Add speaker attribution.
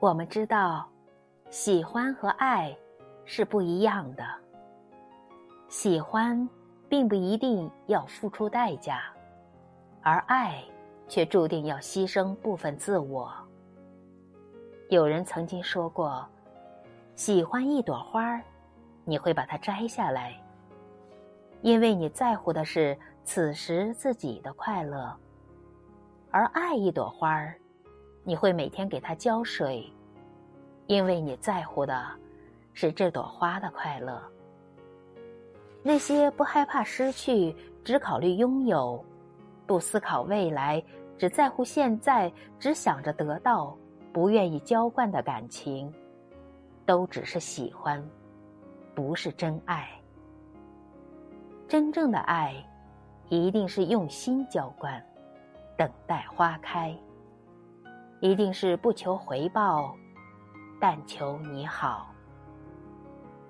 Speaker 1: 我们知道，喜欢和爱是不一样的。喜欢并不一定要付出代价，而爱却注定要牺牲部分自我。有人曾经说过，喜欢一朵花，你会把它摘下来，因为你在乎的是此时自己的快乐；而爱一朵花儿。你会每天给它浇水，因为你在乎的是这朵花的快乐。那些不害怕失去、只考虑拥有、不思考未来、只在乎现在、只想着得到、不愿意浇灌的感情，都只是喜欢，不是真爱。真正的爱，一定是用心浇灌，等待花开。一定是不求回报，但求你好。